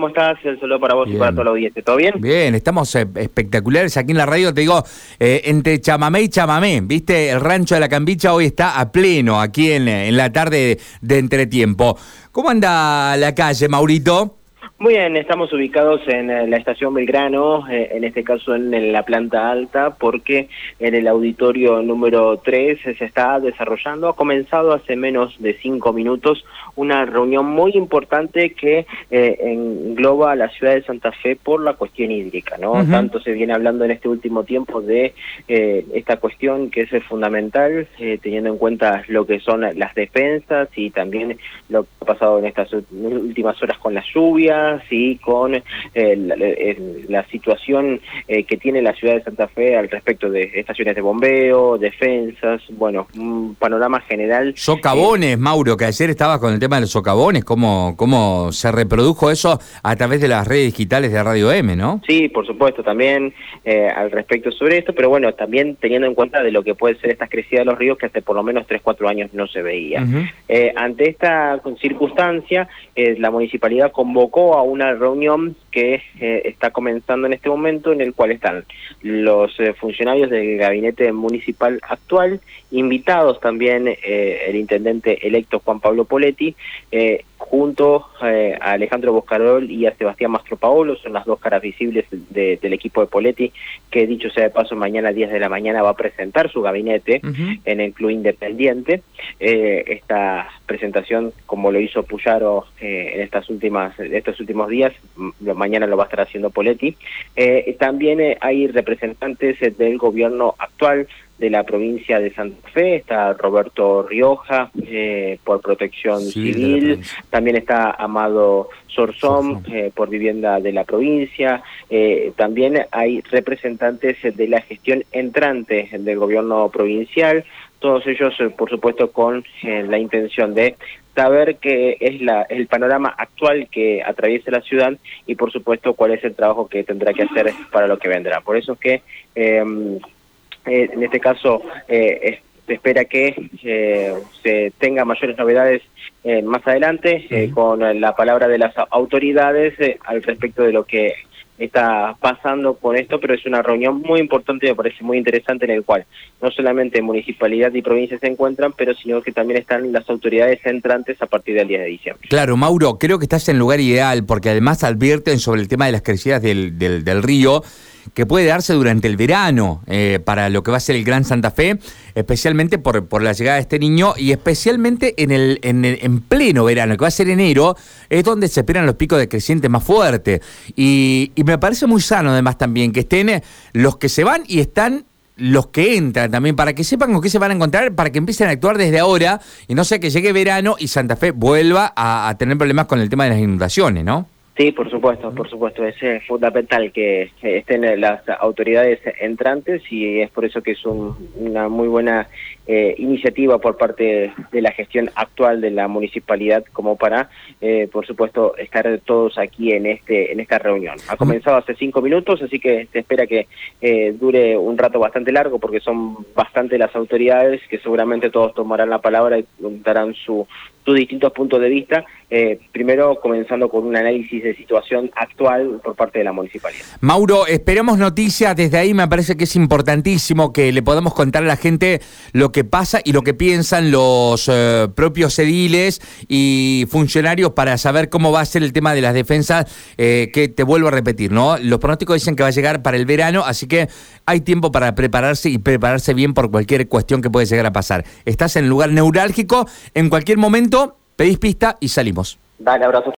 ¿cómo estás? El saludo para vos y para toda la audiencia. ¿Todo bien? Bien, estamos eh, espectaculares aquí en la radio. Te digo, eh, entre chamamé y chamamé, ¿viste? El rancho de la Cambicha hoy está a pleno aquí en, en la tarde de entretiempo. ¿Cómo anda la calle, Maurito? Muy bien, estamos ubicados en eh, la estación Belgrano, eh, en este caso en, la planta alta, porque en el auditorio número 3 se está desarrollando, ha comenzado hace menos de cinco minutos, una reunión muy importante que eh, engloba a la ciudad de Santa Fe por la cuestión hídrica, ¿no? Tanto se viene hablando en este último tiempo de esta cuestión que es fundamental, teniendo en cuenta lo que son las defensas y también lo que ha pasado en estas últimas horas con las lluvias, y con eh, la, situación eh, que tiene la ciudad de Santa Fe al respecto de estaciones de bombeo, defensas, bueno, un panorama general. Socavones, Mauro, que ayer estaba con el tema de los socavones, ¿cómo, cómo se reprodujo eso a través de las redes digitales de Radio M, ¿no? Sí, por supuesto, también eh, al respecto sobre esto, pero bueno, también teniendo en cuenta de lo que puede ser esta crecida de los ríos que hace por lo menos 3, 4 años no se veía. ante esta circunstancia, la municipalidad convocó a una reunión que eh, está comenzando en este momento, en el cual están los eh, funcionarios del gabinete municipal actual, invitados también eh, el intendente electo Juan Pablo Poletti, junto a Alejandro Boscarol y a Sebastián Mastro Paolo, son las dos caras visibles del equipo de Poletti, que dicho sea de paso, mañana a 10 de la mañana va a presentar su gabinete en el Club Independiente. esta presentación, como lo hizo Puyaro en estas últimas, estos últimos días, mañana lo va a estar haciendo Poletti. Eh, también eh, hay representantes eh, del gobierno actual de la provincia de Santa Fe, está Roberto Rioja por protección civil, también está Amado Sorzón por vivienda de la provincia, también hay representantes de la gestión entrante del gobierno provincial, todos ellos, por supuesto, con la intención de saber qué es la, el panorama actual que atraviesa la ciudad y por supuesto cuál es el trabajo que tendrá que hacer para lo que vendrá. Por eso es que em, eh, en este caso eh, se espera que eh, se tenga mayores novedades más adelante con la palabra de las autoridades al respecto de lo que está pasando con esto, pero es una reunión muy importante, me parece muy interesante, en el cual no solamente municipalidad y provincia se encuentran, pero sino que también están las autoridades entrantes a partir del 10 de diciembre. Claro, Mauro, creo que estás en lugar ideal, porque además advierten sobre el tema de las crecidas del, del, río que puede darse durante el verano eh, para lo que va a ser el Gran Santa Fe, especialmente por, por la llegada de este niño y especialmente en el, en, en pleno verano, que va a ser enero, es donde se esperan los picos de creciente más fuertes. Y, y me parece muy sano además también que estén los que se van y están los que entran también, para que sepan con qué se van a encontrar, para que empiecen a actuar desde ahora y no sea que llegue verano y Santa Fe vuelva a, a tener problemas con el tema de las inundaciones, ¿no? Sí, por supuesto, por supuesto. Es fundamental que estén las autoridades entrantes y es por eso que es una muy buena eh, iniciativa por parte de la gestión actual de la municipalidad como para, eh, por supuesto, estar todos aquí en este en esta reunión. Ha comenzado hace cinco minutos, así que se espera que eh, dure un rato bastante largo porque son bastante las autoridades que seguramente todos tomarán la palabra y darán su, sus distintos puntos de vista. primero comenzando con un análisis de situación actual por parte de la municipalidad. Mauro, esperamos noticias desde ahí, me parece que es importantísimo que le podamos contar a la gente lo que pasa y lo que piensan los eh, propios ediles y funcionarios para saber cómo va a ser el tema de las defensas, eh, que te vuelvo a repetir, ¿no? Los pronósticos dicen que va a llegar para el verano, así que hay tiempo para prepararse y prepararse bien por cualquier cuestión que puede llegar a pasar. Estás en lugar neurálgico, en cualquier momento pedís pista y salimos. Dale, abrazo.